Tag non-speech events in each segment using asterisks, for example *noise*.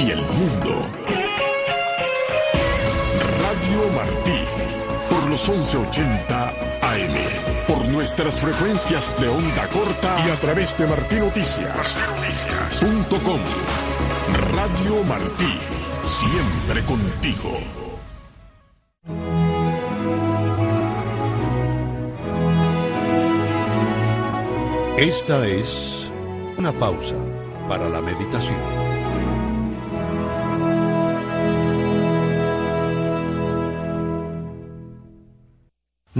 y el mundo. Radio Martí, por los 1180 AM, por nuestras frecuencias de onda corta y a través de martinoticias.com. Radio Martí, siempre contigo. Esta es una pausa para la meditación.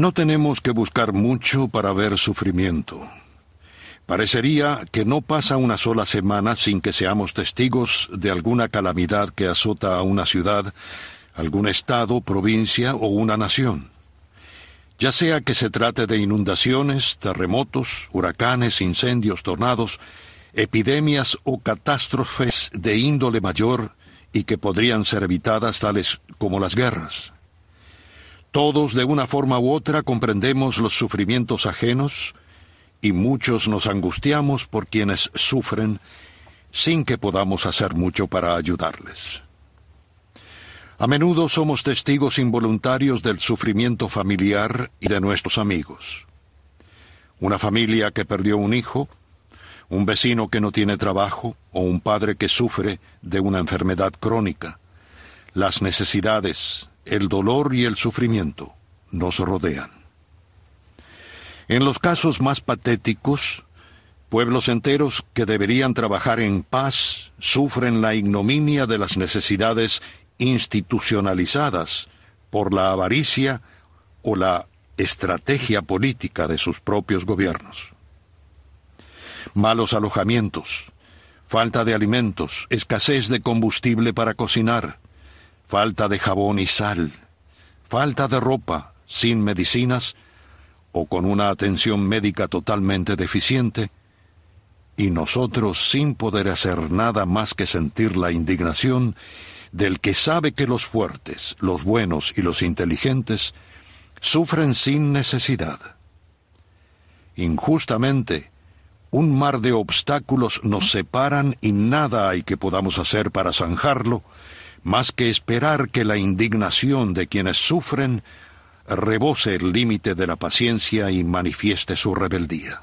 No tenemos que buscar mucho para ver sufrimiento. Parecería que no pasa una sola semana sin que seamos testigos de alguna calamidad que azota a una ciudad, algún estado, provincia o una nación ya sea que se trate de inundaciones, terremotos, huracanes, incendios, tornados, epidemias o catástrofes de índole mayor y que podrían ser evitadas tales como las guerras. Todos de una forma u otra comprendemos los sufrimientos ajenos y muchos nos angustiamos por quienes sufren sin que podamos hacer mucho para ayudarles. A menudo somos testigos involuntarios del sufrimiento familiar y de nuestros amigos. Una familia que perdió un hijo, un vecino que no tiene trabajo o un padre que sufre de una enfermedad crónica. Las necesidades, el dolor y el sufrimiento nos rodean. En los casos más patéticos, pueblos enteros que deberían trabajar en paz sufren la ignominia de las necesidades institucionalizadas por la avaricia o la estrategia política de sus propios gobiernos. Malos alojamientos, falta de alimentos, escasez de combustible para cocinar, falta de jabón y sal, falta de ropa, sin medicinas o con una atención médica totalmente deficiente, y nosotros sin poder hacer nada más que sentir la indignación del que sabe que los fuertes, los buenos y los inteligentes sufren sin necesidad. Injustamente, un mar de obstáculos nos separan y nada hay que podamos hacer para zanjarlo, más que esperar que la indignación de quienes sufren rebose el límite de la paciencia y manifieste su rebeldía.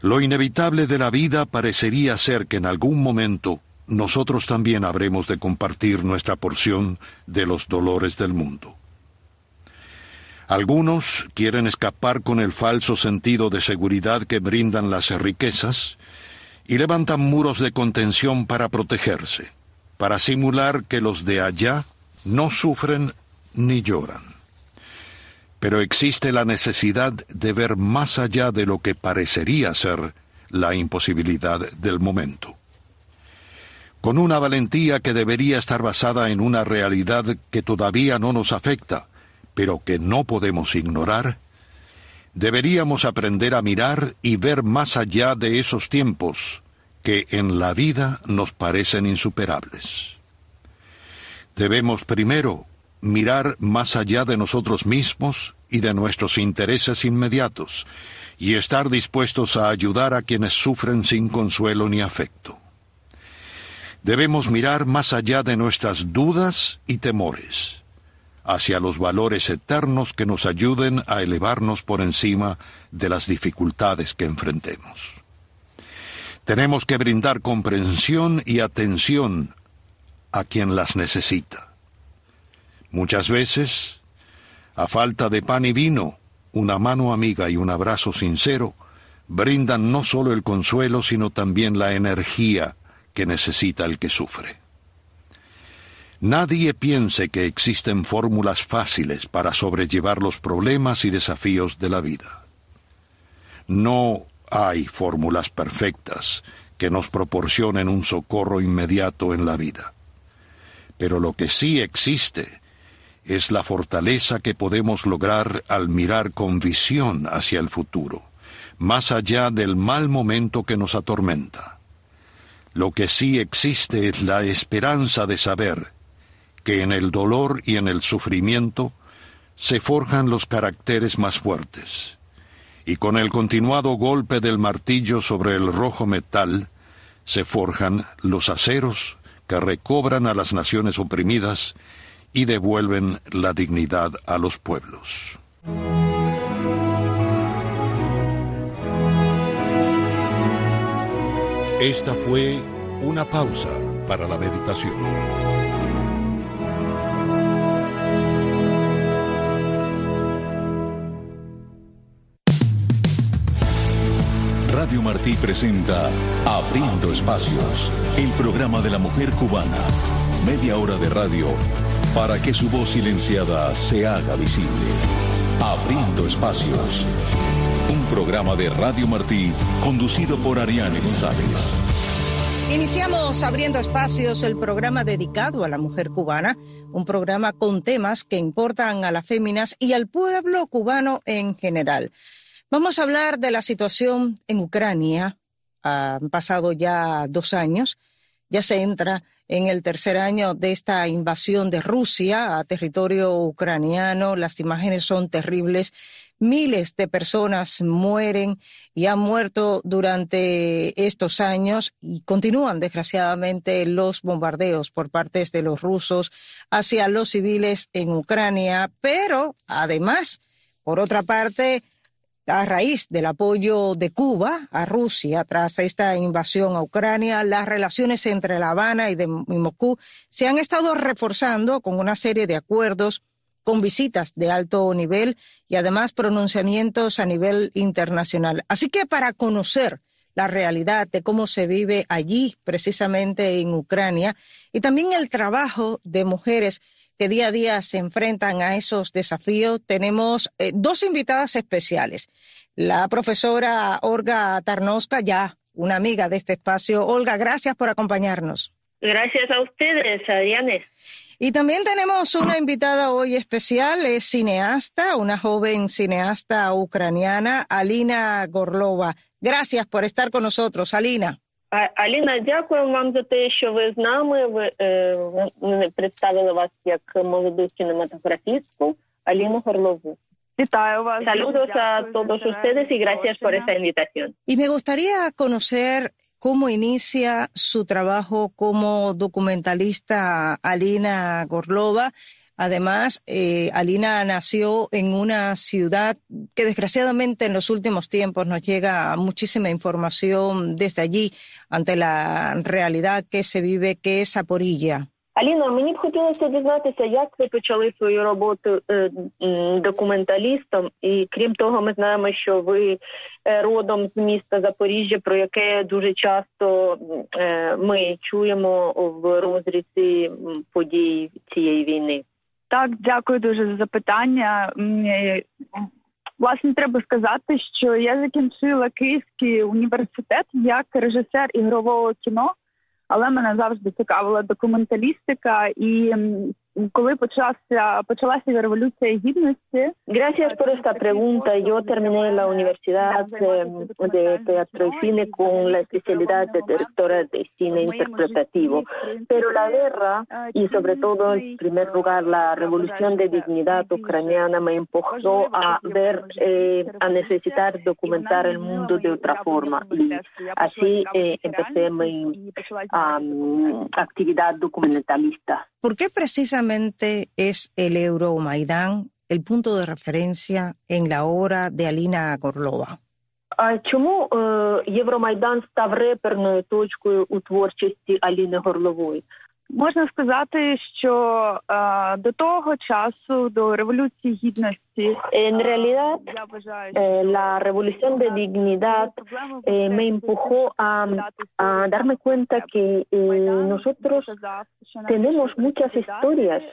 Lo inevitable de la vida parecería ser que en algún momento nosotros también habremos de compartir nuestra porción de los dolores del mundo. Algunos quieren escapar con el falso sentido de seguridad que brindan las riquezas y levantan muros de contención para protegerse, para simular que los de allá no sufren ni lloran. Pero existe la necesidad de ver más allá de lo que parecería ser la imposibilidad del momento con una valentía que debería estar basada en una realidad que todavía no nos afecta, pero que no podemos ignorar, deberíamos aprender a mirar y ver más allá de esos tiempos que en la vida nos parecen insuperables. Debemos primero mirar más allá de nosotros mismos y de nuestros intereses inmediatos, y estar dispuestos a ayudar a quienes sufren sin consuelo ni afecto. Debemos mirar más allá de nuestras dudas y temores, hacia los valores eternos que nos ayuden a elevarnos por encima de las dificultades que enfrentemos. Tenemos que brindar comprensión y atención a quien las necesita. Muchas veces, a falta de pan y vino, una mano amiga y un abrazo sincero brindan no solo el consuelo, sino también la energía que necesita el que sufre. Nadie piense que existen fórmulas fáciles para sobrellevar los problemas y desafíos de la vida. No hay fórmulas perfectas que nos proporcionen un socorro inmediato en la vida. Pero lo que sí existe es la fortaleza que podemos lograr al mirar con visión hacia el futuro, más allá del mal momento que nos atormenta. Lo que sí existe es la esperanza de saber que en el dolor y en el sufrimiento se forjan los caracteres más fuertes, y con el continuado golpe del martillo sobre el rojo metal se forjan los aceros que recobran a las naciones oprimidas y devuelven la dignidad a los pueblos. Esta fue una pausa para la meditación. Radio Martí presenta Abriendo Espacios, el programa de la mujer cubana. Media hora de radio para que su voz silenciada se haga visible. Abriendo Espacios. Un programa de Radio Martí conducido por Ariane González. Iniciamos abriendo espacios el programa dedicado a la mujer cubana, un programa con temas que importan a las féminas y al pueblo cubano en general. Vamos a hablar de la situación en Ucrania. Han pasado ya dos años. Ya se entra en el tercer año de esta invasión de Rusia a territorio ucraniano. Las imágenes son terribles. Miles de personas mueren y han muerto durante estos años y continúan desgraciadamente los bombardeos por parte de los rusos hacia los civiles en Ucrania. Pero además, por otra parte, a raíz del apoyo de Cuba a Rusia tras esta invasión a Ucrania, las relaciones entre La Habana y, de, Moscú se han estado reforzando con una serie de acuerdos con visitas de alto nivel y además pronunciamientos a nivel internacional. Así que para conocer la realidad de cómo se vive allí, precisamente en Ucrania, y también el trabajo de mujeres que día a día se enfrentan a esos desafíos, tenemos eh, dos invitadas especiales. La profesora Olga Tarnowska, ya una amiga de este espacio. Olga, gracias por acompañarnos. Gracias a ustedes, Adriane. Y también tenemos una invitada hoy especial, es cineasta, una joven cineasta ucraniana, Alina Gorlova. Gracias por estar con nosotros, Alina. Аліна, дякую вам за те, що ви з нами. Ви е, представили вас як молоду кінематографістку Аліну Горлову. Вітаю вас. Saludos a todos ustedes y gracias por esta invitación. Y me gustaría conocer cómo inicia su trabajo como documentalista Alina Gorlova. Además, eh, Alina nació en una ciudad que desgraciadamente en los últimos tiempos nos llega muchísima información desde allí ante la realidad que se vive, que es Zaporilla. Аліна, мені б хотілося дізнатися, як ви почали свою роботу е, документалістом, і крім того, ми знаємо, що ви е, родом з міста Запоріжжя, про яке дуже часто е, ми чуємо в розрізі подій цієї війни. Так, дякую дуже за запитання. Власне, треба сказати, що я закінчила Київський університет як режисер ігрового кіно, але мене завжди цікавила документалістика і коли почався почалася революція гідності. Gracias por esta pregunta. Yo terminé la universidad de teatro y cine con la especialidad de directora de cine interpretativo. Pero la guerra y sobre todo en primer lugar la revolución de dignidad ucraniana me empujó a ver, eh, a necesitar documentar el mundo de otra forma y así eh, empecé mi um, actividad documentalista. ¿Por qué precisamente es el Euromaidán el punto de referencia en la obra de Alina Горлова? А чому е, Євромайдан став реперною точкою у творчості Аліни Горлової? Можна сказати, що е, до того часу, до революції гідності, En realidad, eh, la revolución de dignidad eh, me empujó a, a, darme cuenta que eh, nosotros tenemos muchas historias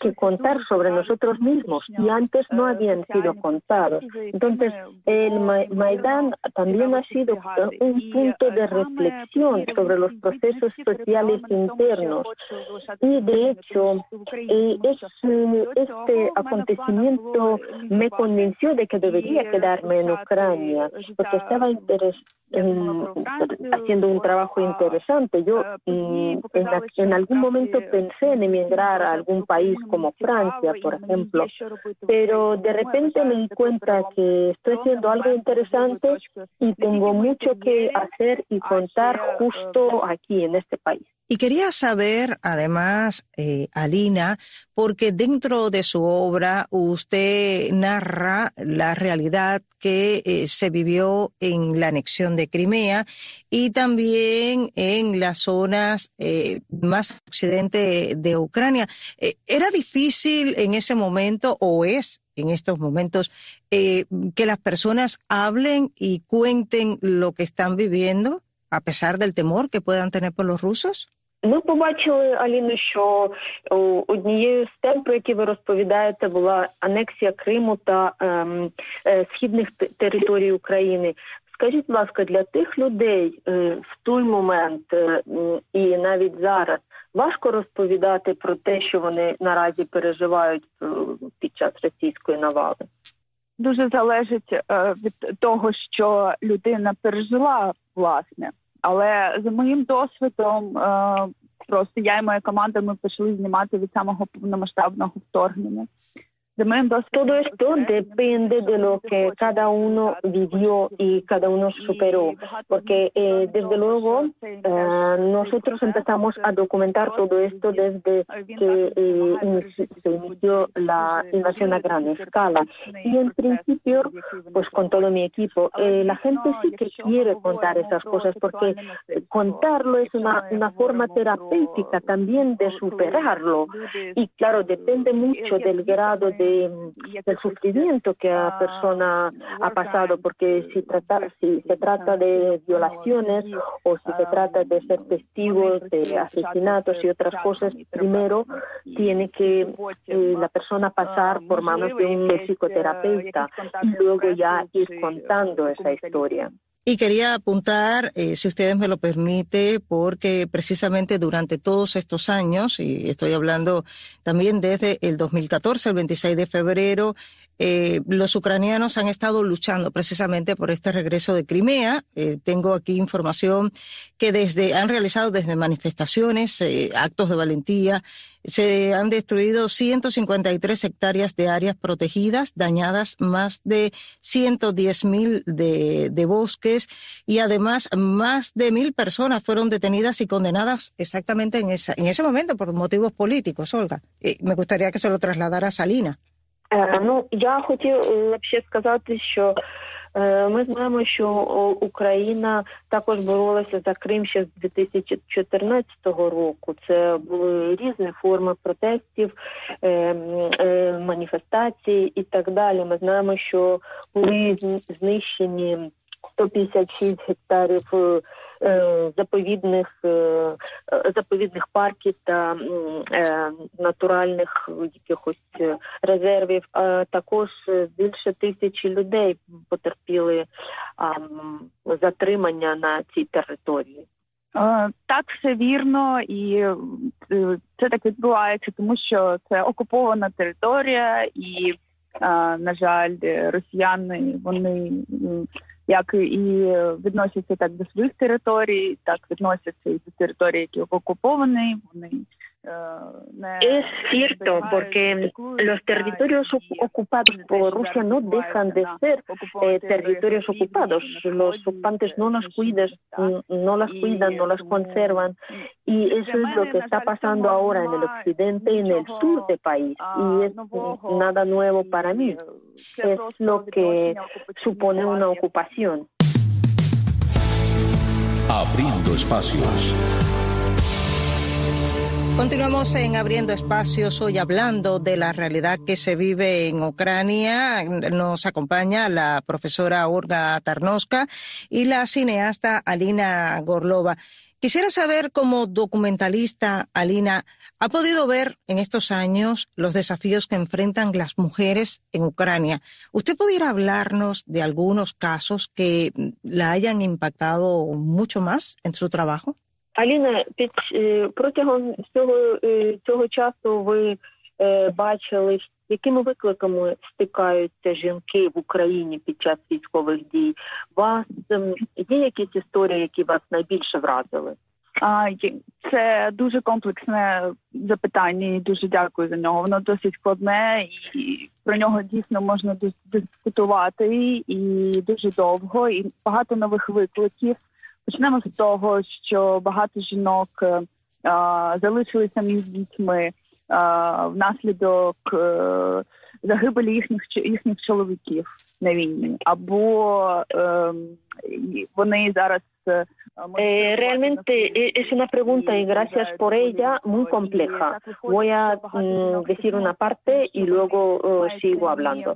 que contar sobre nosotros mismos y antes no habían sido contados. Entonces, el Maidán también ha sido un punto de reflexión sobre los procesos sociales internos y, de hecho, es, este acontecimiento me convenció de que debería quedarme en Ucrania, porque estaba haciendo un trabajo interesante. Yo en, algún momento pensé en emigrar a algún país como Francia, por ejemplo, pero de repente me di cuenta que estoy haciendo algo interesante y tengo mucho que hacer y contar justo aquí en este país. Y quería saber, además, eh, Alina, porque dentro de su obra usted narra la realidad que eh, se vivió en la anexión de Crimea y también en las zonas eh, más occidente de Ucrania. ¿Era difícil en ese momento o es en estos momentos que las personas hablen y cuenten lo que están viviendo? a pesar del temor que puedan tener por los rusos? Ми побачили Аліну, що однією з тем, про які ви розповідаєте, була анексія Криму та ем, е, східних територій України. Скажіть, будь ласка, для тих людей е, в той момент е, і навіть зараз важко розповідати про те, що вони наразі переживають е, під час російської навали. Дуже залежить е, від того, що людина пережила власне. Але за моїм досвідом, е, просто я і моя команда ми почали знімати від самого повномасштабного вторгнення. Todo esto depende de lo que cada uno vivió y cada uno superó, porque eh, desde luego eh, nosotros empezamos a documentar todo esto desde que eh, se inició la invasión a gran escala. Y en principio, pues con todo mi equipo, la gente sí que quiere contar esas cosas, porque contarlo es una, una forma terapéutica también de superarlo. Y claro, depende mucho del grado de del sufrimiento que la persona ha pasado, porque si, trata, si se trata de violaciones o si se trata de ser testigos de asesinatos y otras cosas, primero tiene que eh, la persona pasar por manos de un psicoterapeuta y luego ya ir contando esa historia. Y quería apuntar, eh, si ustedes me lo permite, porque precisamente durante todos estos años, y estoy hablando también desde el 2014, el 26 de febrero, eh, los ucranianos han estado luchando precisamente por este regreso de Crimea. Eh, tengo aquí información que desde han realizado desde manifestaciones, eh, actos de valentía, se han destruido 153 hectáreas de áreas protegidas, dañadas más de 110 mil de, bosques y además más de mil personas fueron detenidas y condenadas exactamente en, esa, en ese momento por motivos políticos, Olga. me gustaría que se lo trasladara a Salina. Е, ну я хотів б ще сказати, що е, ми знаємо, що Україна також боролася за Крим ще з 2014 року. Це були різні форми протестів, маніфестацій і так далі. Ми знаємо, що були знищені 156 гектарів Е, заповідних е, заповідних парків та е, натуральних якихось резервів. А також більше тисячі людей потерпіли затримання на цій території. Так, все вірно, і це так відбувається, тому що це окупована територія, і на жаль, росіяни вони як і відносяться так до своїх територій, так відносяться і до території, які окуповані. Вони Es cierto, porque los territorios ocupados por Rusia no dejan de ser eh, territorios ocupados. Los ocupantes no los cuidan, no las cuidan, no las conservan. Y eso es lo que está pasando ahora en el occidente y en el sur del país. Y es nada nuevo para mí. Es lo que supone una ocupación. Abriendo espacios. Continuamos en Abriendo Espacios hoy hablando de la realidad que se vive en Ucrania. Nos acompaña la profesora Olga Tarnoska y la cineasta Alina Gorlova. Quisiera saber, como documentalista, Alina, ¿ha podido ver en estos años los desafíos que enfrentan las mujeres en Ucrania? ¿Usted pudiera hablarnos de algunos casos que la hayan impactado mucho más en su trabajo? Аліна, під протягом цього цього часу ви бачили якими викликами стикаються жінки в Україні під час військових дій? Вас є якісь історії, які вас найбільше вразили? А, Це дуже комплексне запитання, і дуже дякую за нього. Воно досить складне, і про нього дійсно можна дискутувати і дуже довго, і багато нових викликів. Почнемо з того, що багато жінок а, залишилися між дітьми внаслідок е, загибелі їхніх їхніх чоловіків на війні, або ем, вони зараз Eh, realmente es una pregunta y gracias por ella muy compleja. Voy a mm, decir una parte y luego uh, sigo hablando,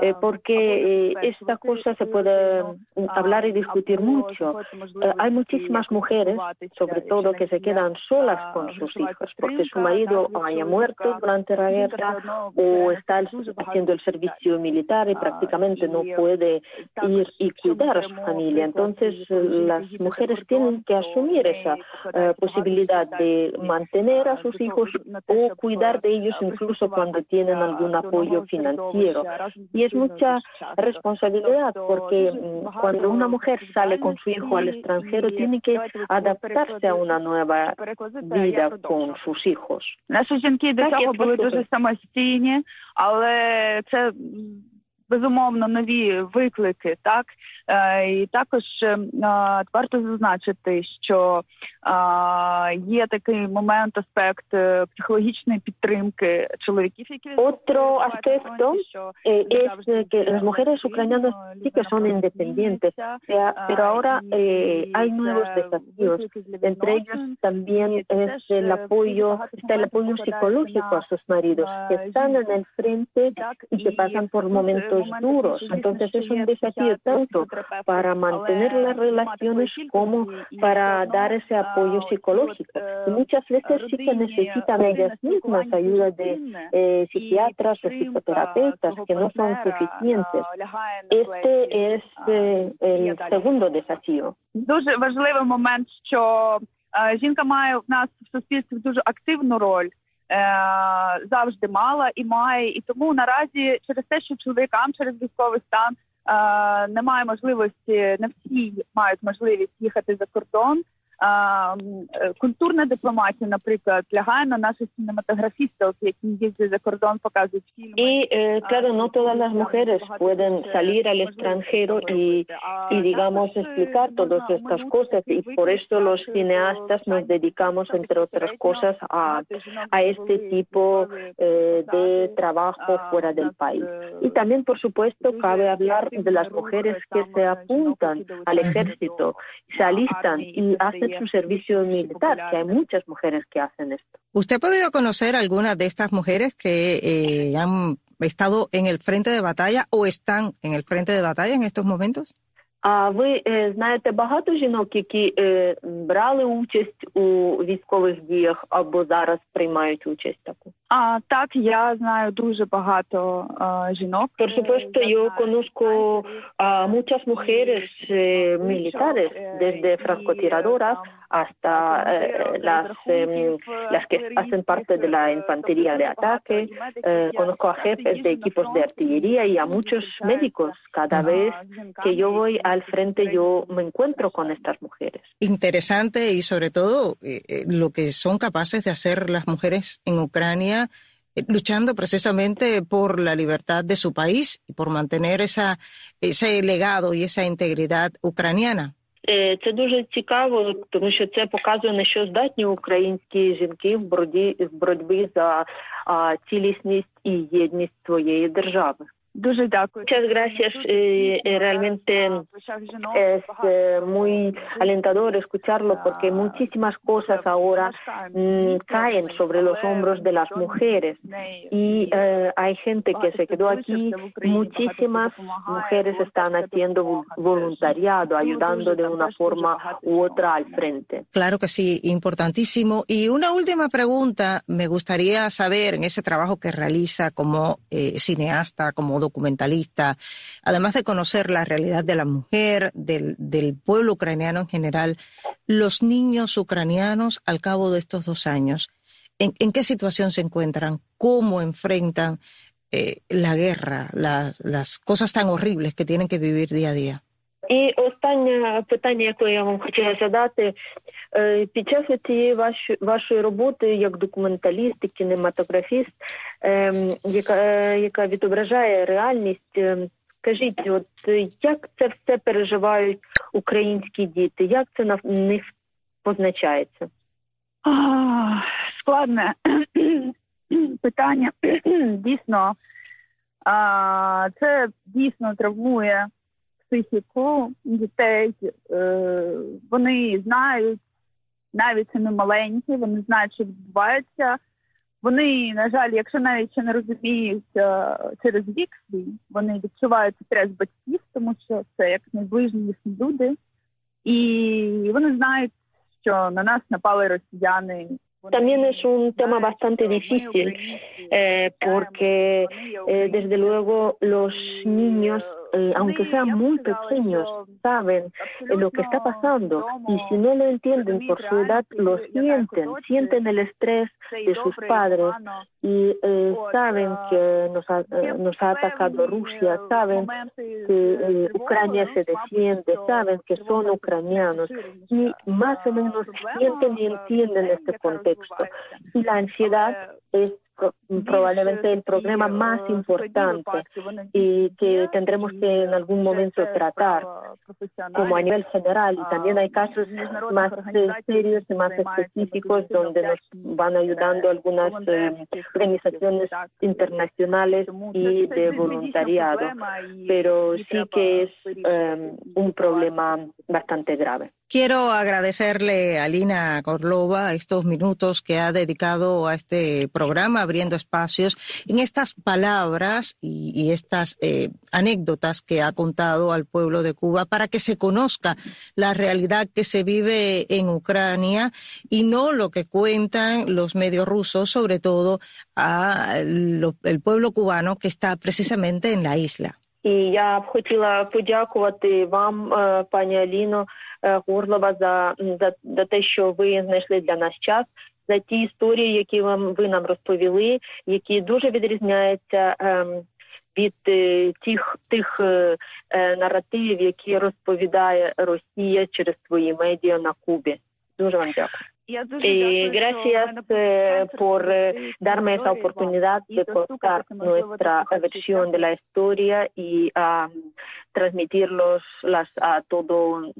eh, porque eh, esta cosa se puede mm, hablar y discutir mucho. Eh, hay muchísimas mujeres, sobre todo, que se quedan solas con sus hijos porque su marido haya muerto durante la guerra o está haciendo el servicio militar y prácticamente no puede ir y cuidar a su familia. Entonces, las mujeres tienen que asumir esa eh, posibilidad de mantener a sus hijos o cuidar de ellos incluso cuando tienen algún apoyo financiero. Y es mucha responsabilidad porque mm, cuando una mujer sale con su hijo al extranjero tiene que adaptarse a una nueva vida con sus hijos. Безумовно нові виклики, так е, і також е, варто зазначити, що є такий момент, аспект е, психологічної підтримки чоловіків, які Otro aspecto es que las mujeres ucranianas sí que son independientes, pero ahora eh, hay nuevos desafíos. Entre ellos también es el apoyo, está el apoyo psicológico a sus maridos, que están en el frente y que pasan por momentos duros. Entonces es un desafío tanto para mantener las relaciones como para dar ese apoyo psicológico. Y muchas veces sí que necesitan ellas mismas ayuda de eh, psiquiatras o psicoterapeutas que no son suficientes. Este es eh, el segundo desafío. Дуже важливий момент, що жінка має в нас в суспільстві дуже активну роль. Е, завжди мала і має, і тому наразі через те, що чоловікам через військовий стан е, немає можливості, не всі мають можливість їхати за кордон. Культурна дипломатія, наприклад, лягає на наших cinematografistas, які їздять за кордон, показують фільми. Y eh, claro, no todas las mujeres pueden salir al extranjero y, y digamos explicar todas estas cosas y por eso los cineastas nos dedicamos entre otras cosas a, a este tipo eh, de trabajo fuera del país. Y también, por supuesto, cabe hablar de las mujeres que se apuntan al ejército, se alistan y hacen su servicio militar, que hay muchas mujeres que hacen esto. ¿Usted ha podido conocer algunas de estas mujeres que eh, han estado en el frente de batalla o están en el frente de batalla en estos momentos? А ви знаєте багато жінок, які брали участь у військових діях або зараз приймають участь таку? А так я знаю дуже багато а, жінок. Por supuesto, yo conozco a muchas mujeres eh, militares, desde francotiradoras hasta eh, las eh, las que hacen parte de la infantería de ataque. Eh, conozco a jefes de equipos de artillería y a muchos médicos. Cada vez que yo voy al frente, yo me encuentro con estas mujeres. Interesante y sobre todo eh, eh, lo que son capaces de hacer las mujeres en Ucrania eh, luchando precisamente por la libertad de su país y por mantener esa, ese legado y esa integridad ucraniana. Це дуже цікаво, тому що це показує на що здатні українські жінки в боротьбі в боротьбі за а, цілісність і єдність своєї держави. Muchas gracias. Eh, eh, realmente es eh, muy alentador escucharlo porque muchísimas cosas ahora mm, caen sobre los hombros de las mujeres y hay gente que se quedó aquí. Muchísimas mujeres están haciendo voluntariado, ayudando de una forma u otra al frente. Claro que sí, importantísimo. Y una última pregunta, me gustaría saber en ese trabajo que realiza como cineasta, como documentalista, además de conocer la realidad de la mujer, del, del pueblo ucraniano en general, los niños ucranianos al cabo de estos dos años, ¿en, qué situación se encuentran? ¿Cómo enfrentan eh, la guerra, las cosas tan horribles que tienen que vivir día a día. І останнє питання, яке я вам хотіла задати, під час цієї вашої роботи як документаліст і кінематографіст, яка яка відображає реальність, скажіть, от як це все переживають українські діти? Як це на них позначається? Складне *clears throat* питання. *clears throat* Дійсно, це дійсно травмує психіку дітей. Е, вони знають, навіть вони маленькі, вони знають, що відбувається. Вони, на жаль, якщо навіть ще не розуміють е, через вік свій, вони відчувають стрес батьків, тому що це як найближні люди, і вони знають, що на нас напали росіяни. También es un tema bastante difícil eh, porque eh, desde luego los niños Eh, aunque sean muy pequeños, saben lo que está pasando. y si no lo entienden por su edad, lo sienten, sienten el estrés de sus padres y eh, saben que nos ha, eh, nos ha atacado Rusia, saben que Ucrania se defiende, saben que son ucranianos y más o menos sienten y entienden este contexto. Y la ansiedad es probablemente el problema más importante y que tendremos que en algún momento tratar como a nivel general y también hay casos más serios y más específicos donde nos van ayudando algunas eh, organizaciones internacionales y de voluntariado pero sí que es eh, un problema bastante grave. Quiero agradecerle a Lina Korlova estos minutos que ha dedicado a este programa, abriendo espacios, en estas palabras y, estas eh, anécdotas que ha contado al pueblo de Cuba para que se conozca la realidad que se vive en Ucrania y no lo que cuentan los medios rusos, sobre todo al pueblo cubano que está precisamente en la isla. І я б хотіла подякувати вам, пані Аліно Горлова, за, за, за те, що ви знайшли для нас час. За ті історії, які вам ви нам розповіли, які дуже відрізняються ем, від е, тих тих е, е, наративів, які розповідає Росія через свої медіа на Кубі. Дуже вам дякую. Y gracias eh, por eh, darme esa oportunidad de contar nuestra versión de la historia y um, transmitirlos las, a todo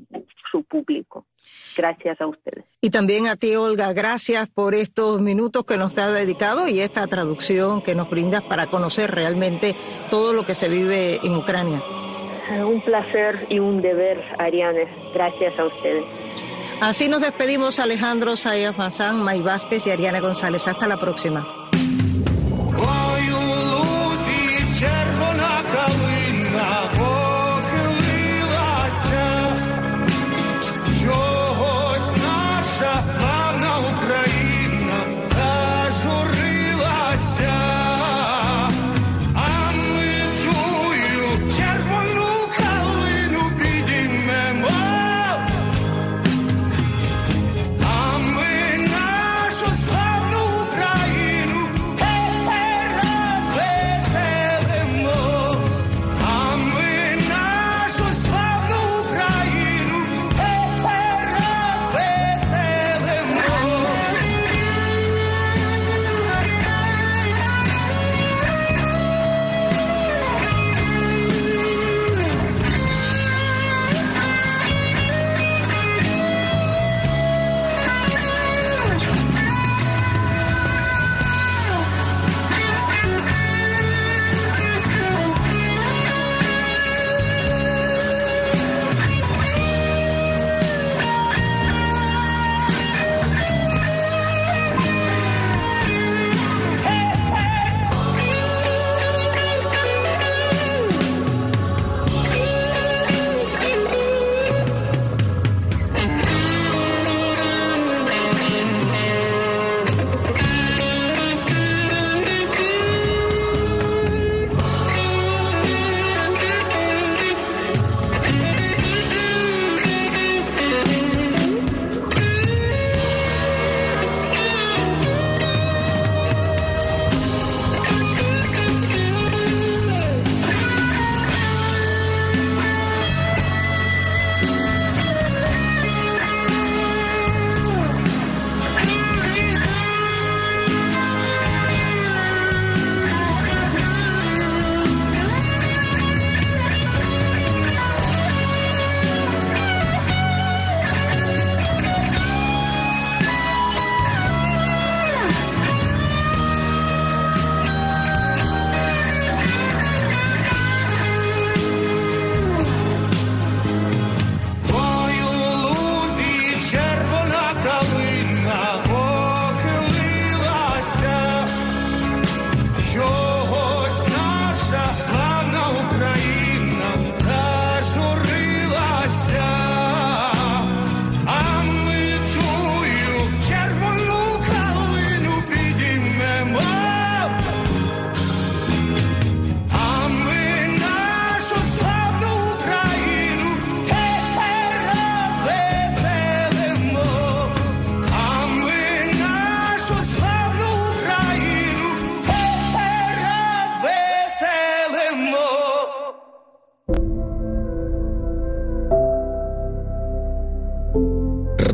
su público. Gracias a ustedes. Y también a ti, Olga, gracias por estos minutos que nos ha dedicado y esta traducción que nos brindas para conocer realmente todo lo que se vive en Ucrania. Un placer y un deber, Ariane. Gracias a ustedes. Así nos despedimos Alejandro Sayas Mazán, May Vázquez y Ariana González. Hasta la próxima.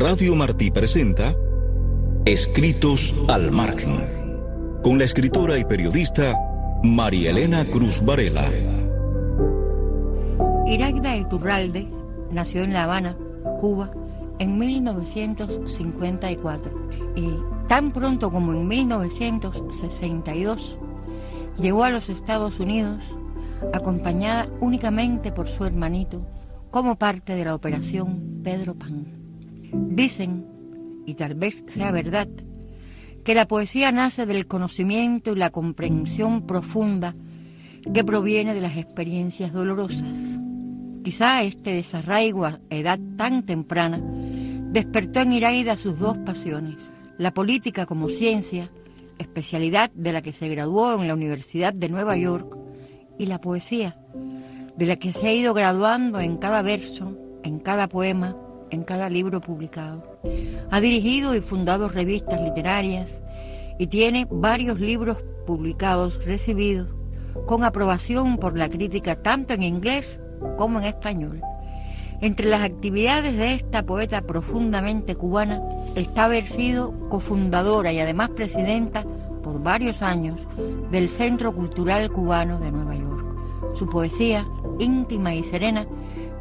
Radio Martí presenta Escritos al Margen, con la escritora y periodista María Elena Cruz Varela. Iragda Iturralde nació en La Habana, Cuba, en 1954 y tan pronto como en 1962 llegó a los Estados Unidos acompañada únicamente por su hermanito como parte de la operación Pedro Pan. Dicen, y tal vez sea verdad, que la poesía nace del conocimiento y la comprensión profunda que proviene de las experiencias dolorosas. Quizá este desarraigo a edad tan temprana despertó en Iraida sus dos pasiones, la política como ciencia, especialidad de la que se graduó en la Universidad de Nueva York, y la poesía, de la que se ha ido graduando en cada verso, en cada poema, en cada libro publicado. Ha dirigido y fundado revistas literarias y tiene varios libros publicados recibidos con aprobación por la crítica tanto en inglés como en español. Entre las actividades de esta poeta profundamente cubana está haber sido cofundadora y además presidenta por varios años del Centro Cultural Cubano de Nueva York. Su poesía, íntima y serena,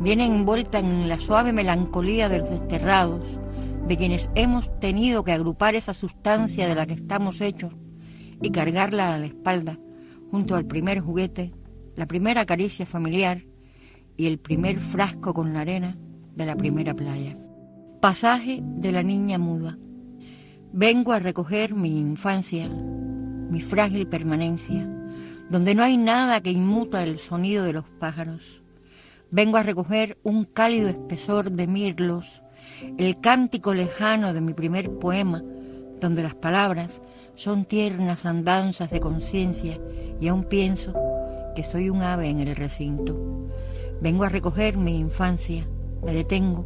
viene envuelta en la suave melancolía de los desterrados, de quienes hemos tenido que agrupar esa sustancia de la que estamos hechos y cargarla a la espalda junto al primer juguete, la primera caricia familiar y el primer frasco con la arena de la primera playa. Pasaje de la niña muda. Vengo a recoger mi infancia, mi frágil permanencia, donde no hay nada que inmuta el sonido de los pájaros. Vengo a recoger un cálido espesor de mirlos, el cántico lejano de mi primer poema, donde las palabras son tiernas andanzas de conciencia y aún pienso que soy un ave en el recinto. Vengo a recoger mi infancia, me detengo.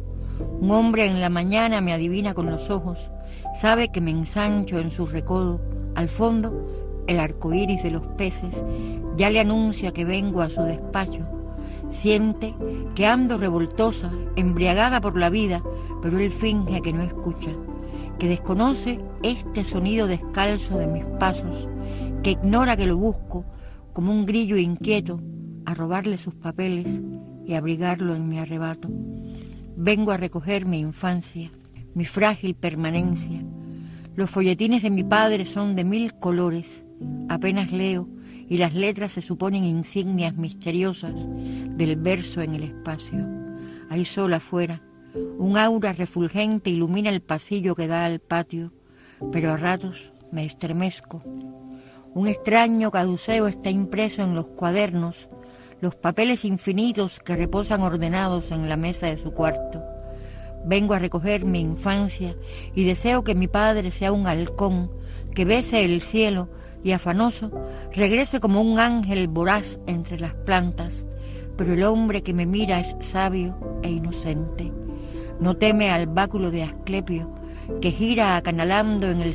Un hombre en la mañana me adivina con los ojos, sabe que me ensancho en su recodo. Al fondo, el arco iris de los peces ya le anuncia que vengo a su despacho. Siente que ando revoltosa, embriagada por la vida, pero él finge que no escucha, que desconoce este sonido descalzo de mis pasos, que ignora que lo busco como un grillo inquieto a robarle sus papeles y abrigarlo en mi arrebato. Vengo a recoger mi infancia, mi frágil permanencia. Los folletines de mi padre son de mil colores. Apenas leo y las letras se suponen insignias misteriosas del verso en el espacio. Hay sol afuera. Un aura refulgente ilumina el pasillo que da al patio, pero a ratos me estremezco. Un extraño caduceo está impreso en los cuadernos los papeles infinitos que reposan ordenados en la mesa de su cuarto. Vengo a recoger mi infancia y deseo que mi padre sea un halcón que bese el cielo y afanoso regrese como un ángel voraz entre las plantas, pero el hombre que me mira es sabio e inocente. No teme al báculo de Asclepio que gira acanalando en el